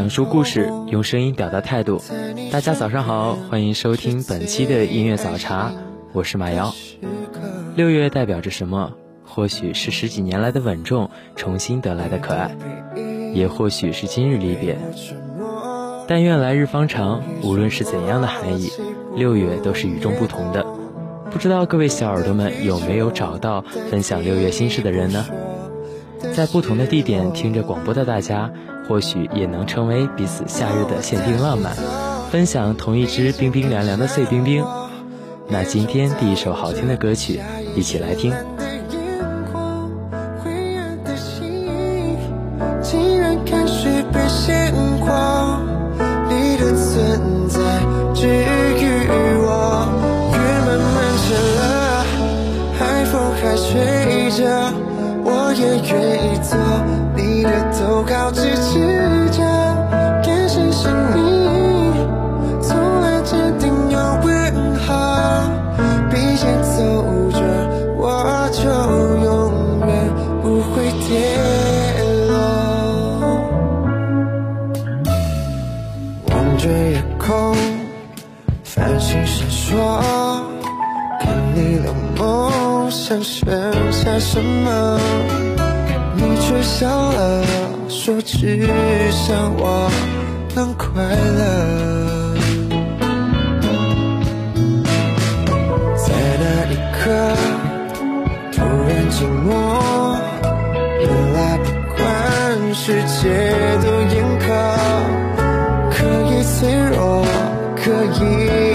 讲述故事，用声音表达态度。大家早上好，欢迎收听本期的音乐早茶，我是马瑶。六月代表着什么？或许是十几年来的稳重重新得来的可爱，也或许是今日离别。但愿来日方长，无论是怎样的含义，六月都是与众不同的。不知道各位小耳朵们有没有找到分享六月心事的人呢？在不同的地点听着广播的大家。或许也能成为彼此夏日的限定浪漫，分享同一只冰冰凉凉的碎冰冰。那今天第一首好听的歌曲，一起来听。靠支持者，更相信你从来坚定又温和，并肩走着，我就永远不会跌落。望着夜空，繁星闪烁，看你的梦想剩下什么。你却笑了，说只想我能快乐。在那一刻，突然寂寞，原来不管世界多严苛，可以脆弱，可以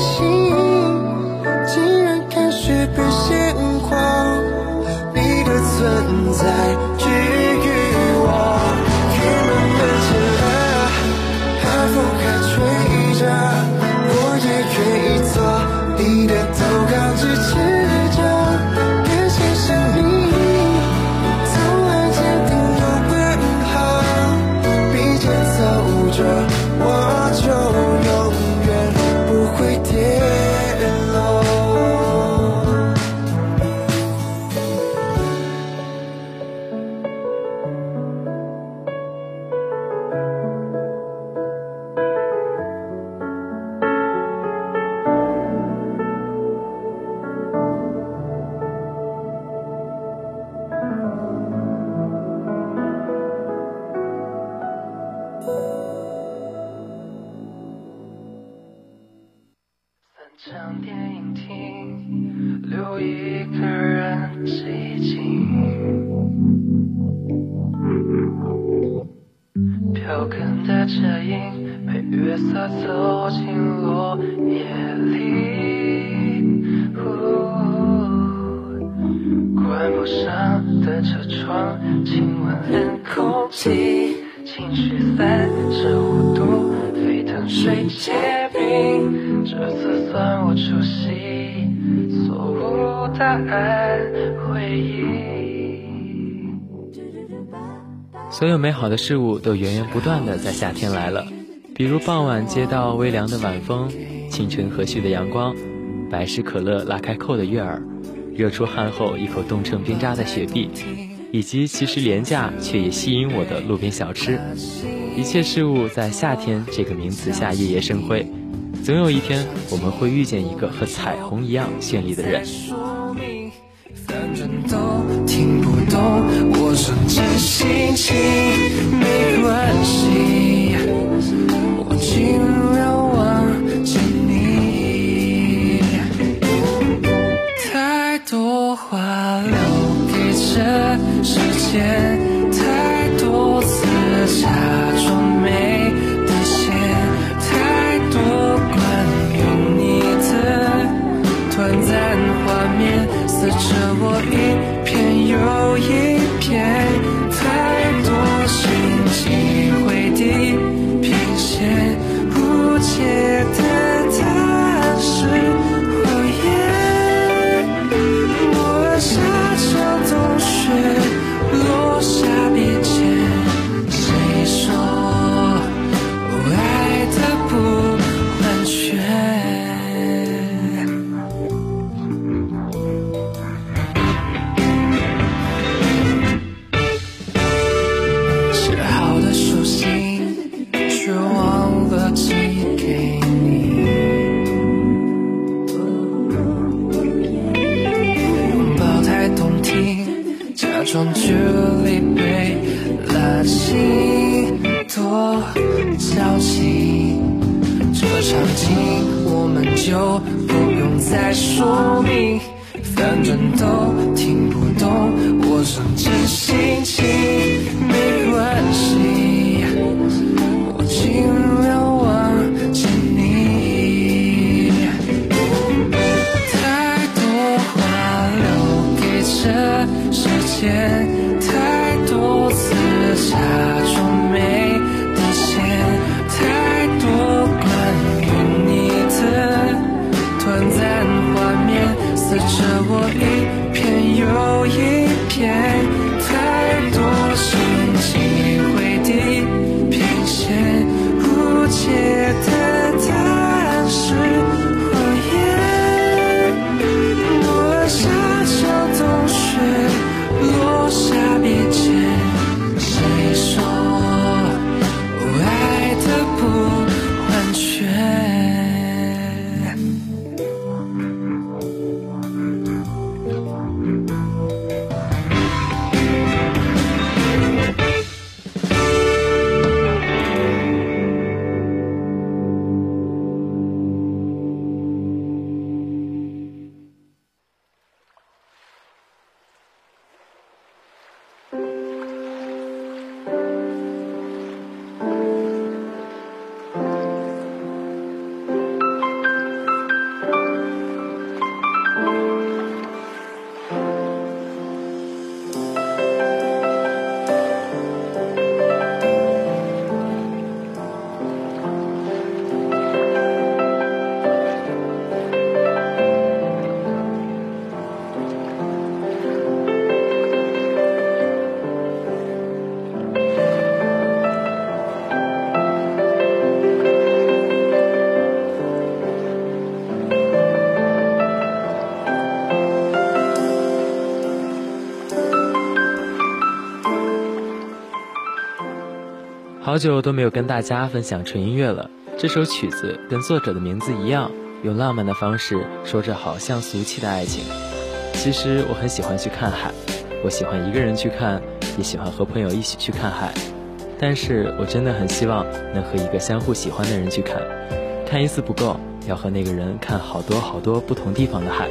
心竟然开始变鲜活，你的存在。场电影厅，留一个人寂静。飘跟的车影，被月色走进落叶里。关不上的车窗，亲吻冷空气，情绪三十五度沸腾水。熟悉，所有美好的事物都源源不断的在夏天来了，比如傍晚街道微凉的晚风，清晨和煦的阳光，百事可乐拉开扣的悦耳，热出汗后一口冻成冰渣的雪碧，以及其实廉价却也吸引我的路边小吃，一切事物在夏天这个名词下夜夜生辉。总有一天，我们会遇见一个和彩虹一样绚丽的人。反正都听不懂我说真心情，没关系，我尽量忘记你。太多话留给这时间，太多次假装没见好久都没有跟大家分享纯音乐了。这首曲子跟作者的名字一样，用浪漫的方式说着好像俗气的爱情。其实我很喜欢去看海，我喜欢一个人去看，也喜欢和朋友一起去看海。但是我真的很希望能和一个相互喜欢的人去看，看一次不够，要和那个人看好多好多不同地方的海。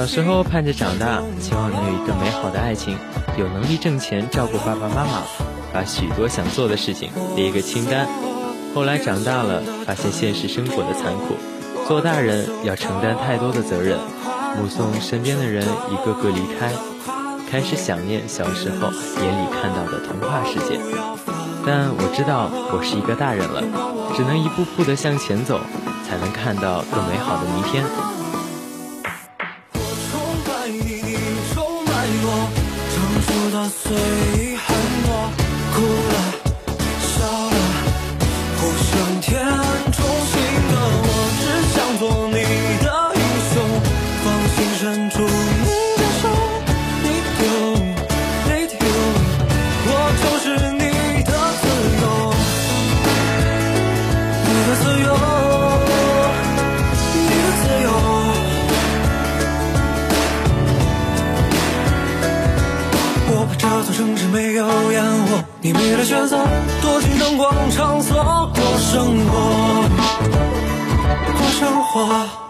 小时候盼着长大，希望能有一个美好的爱情，有能力挣钱照顾爸爸妈妈，把许多想做的事情列一个清单。后来长大了，发现现实生活的残酷，做大人要承担太多的责任，目送身边的人一个个离开，开始想念小时候眼里看到的童话世界。但我知道我是一个大人了，只能一步步的向前走，才能看到更美好的明天。熟场所过生活，过生活。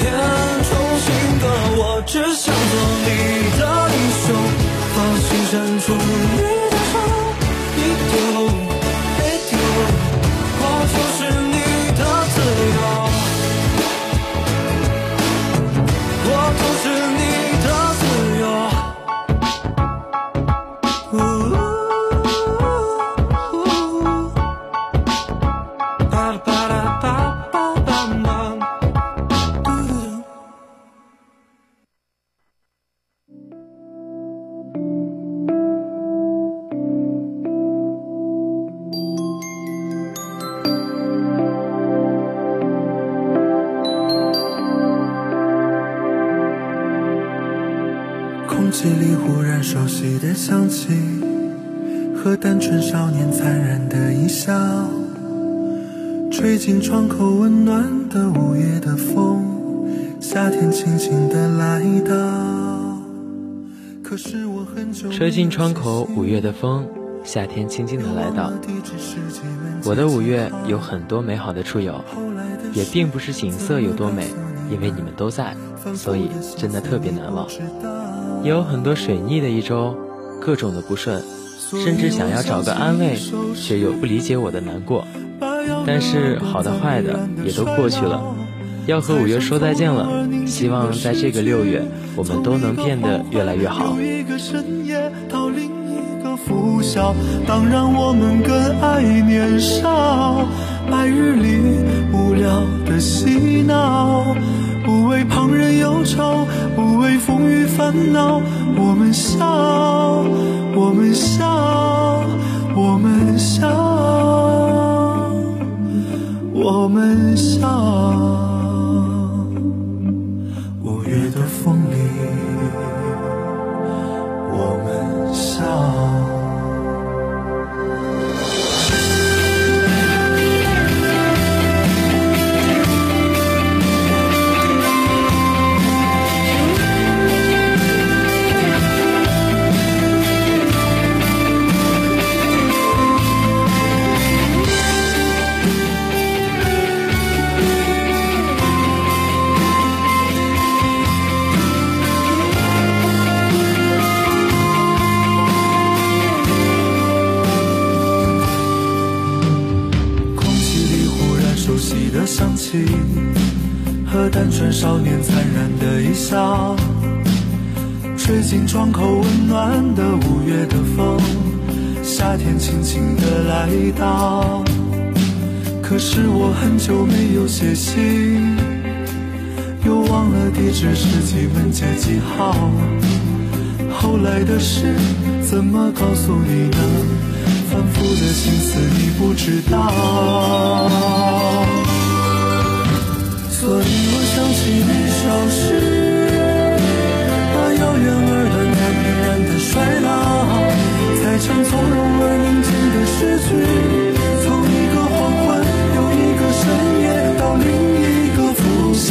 天，重新的，我只想做你的英雄，放心深处吹进窗口温暖的午夜的风，夏天轻轻地来到。可是我很久吹进窗口五月的风，夏天轻轻的来到。我的五月有很多美好的处友，也并不是景色有多美，因为你们都在，所以真的特别难忘。也有很多水逆的一周，各种的不顺，甚至想要找个安慰，却又不理解我的难过。但是好的坏的也都过去了，要和五月说再见了。希望在这个六月，我们都能变得越来越好。一个深夜到另一个拂晓，当然我们更爱年少。白日里无聊的嬉闹，不为旁人忧愁，不为风雨烦恼。我们笑，我们笑，我们窗口温暖的五月的风，夏天轻轻的来到。可是我很久没有写信，又忘了地址是几门街几号。后来的事怎么告诉你呢？反复的心思你不知道，所以我想起你消失，才成从容而宁静的诗句。从一个黄昏，又一个深夜，到另一个拂晓。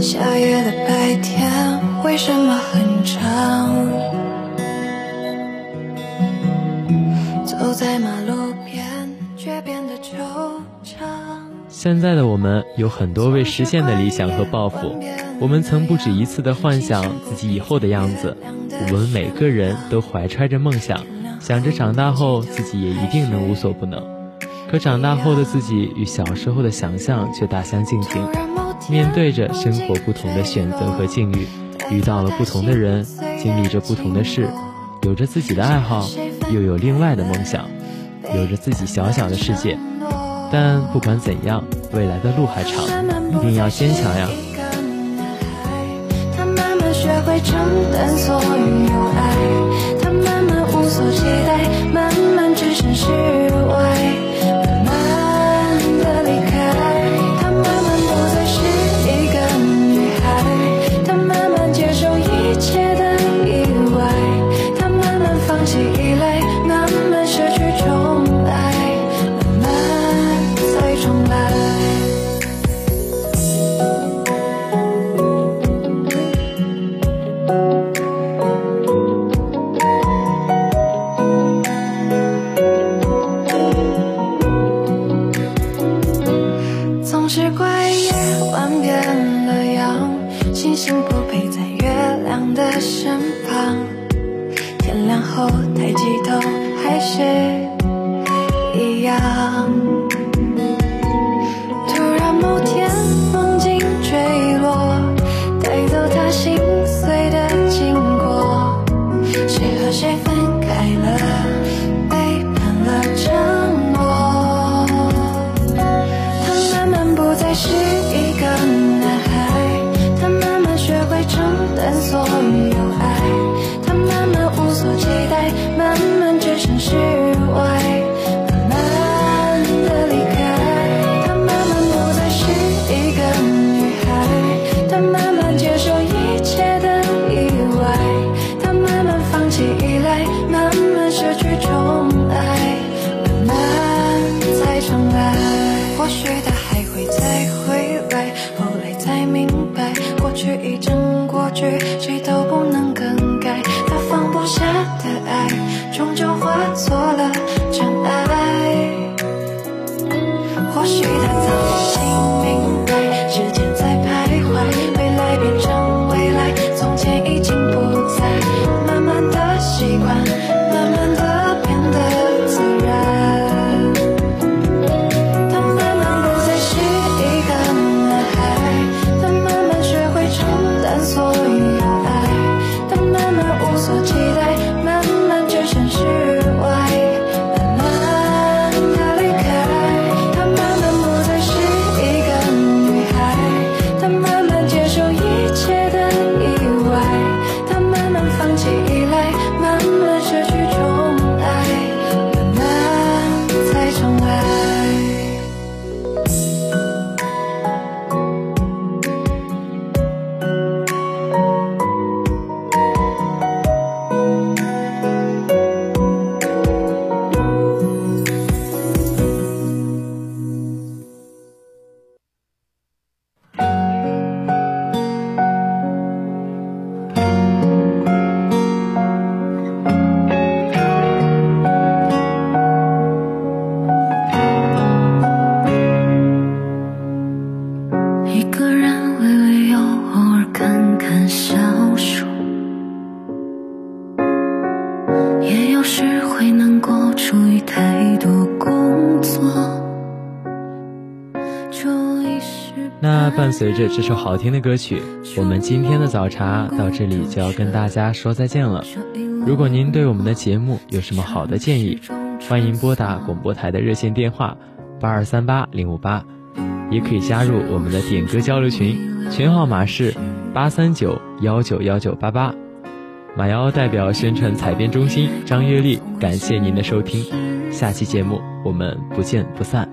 夏夜的白天为什么很长？走在马路边却变得惆怅。现在的我们有很多未实现的理想和抱负，我们曾不止一次的幻想自己以后的样子。我们每个人都怀揣着梦想，想着长大后自己也一定能无所不能。可长大后的自己与小时候的想象却大相径庭。面对着生活不同的选择和境遇，遇到了不同的人，经历着不同的事，有着自己的爱好，又有另外的梦想，有着自己小小的世界。但不管怎样，未来的路还长，一定要坚强呀！他慢慢学会承担所有，他慢慢无所期待，慢慢置身事外，分开了，随着这首好听的歌曲，我们今天的早茶到这里就要跟大家说再见了。如果您对我们的节目有什么好的建议，欢迎拨打广播台的热线电话八二三八零五八，也可以加入我们的点歌交流群，群号码是八三九幺九幺九八八。马瑶代表宣传采编中心张月丽，感谢您的收听，下期节目我们不见不散。